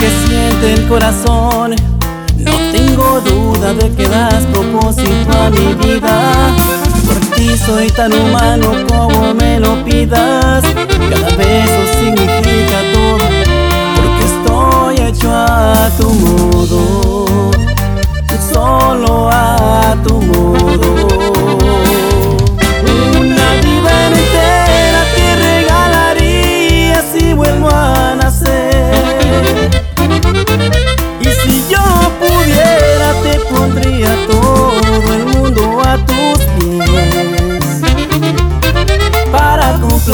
que siente el corazón. No tengo de que das propósito a mi vida. Por ti soy tan humano como me lo pidas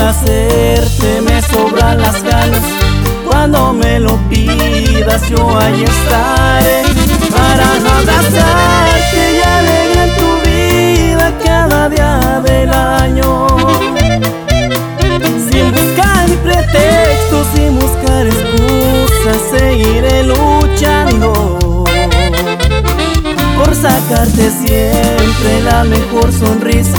complacerte me sobran las ganas. Cuando me lo pidas yo ahí estaré Para abrazarte y alegrar tu vida cada día del año. Sin buscar pretextos, sin buscar excusas Seguiré luchando Por sacarte siempre la mejor sonrisa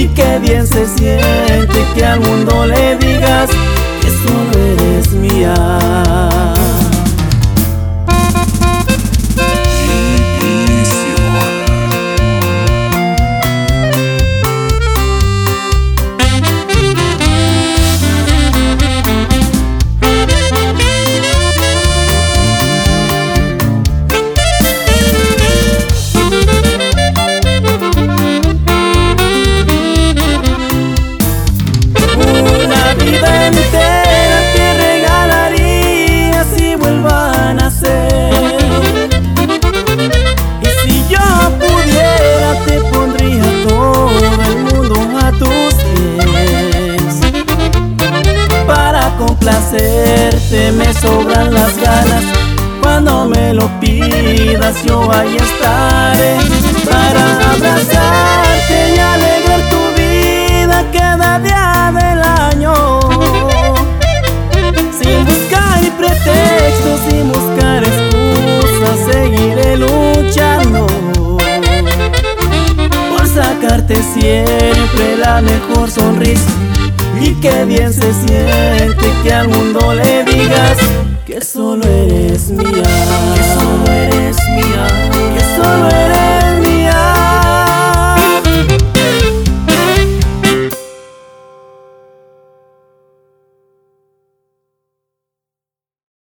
y qué bien se siente que al mundo le digas que solo eres mía. Complacerte me sobran las ganas. Cuando me lo pidas yo ahí estaré Para abrazarte y alegrar tu vida cada día del año. Sin buscar pretextos, sin buscar excusas Seguiré luchando Por sacarte siempre la mejor sonrisa y qué bien se siente que al mundo le digas que solo eres mía, que solo eres mía.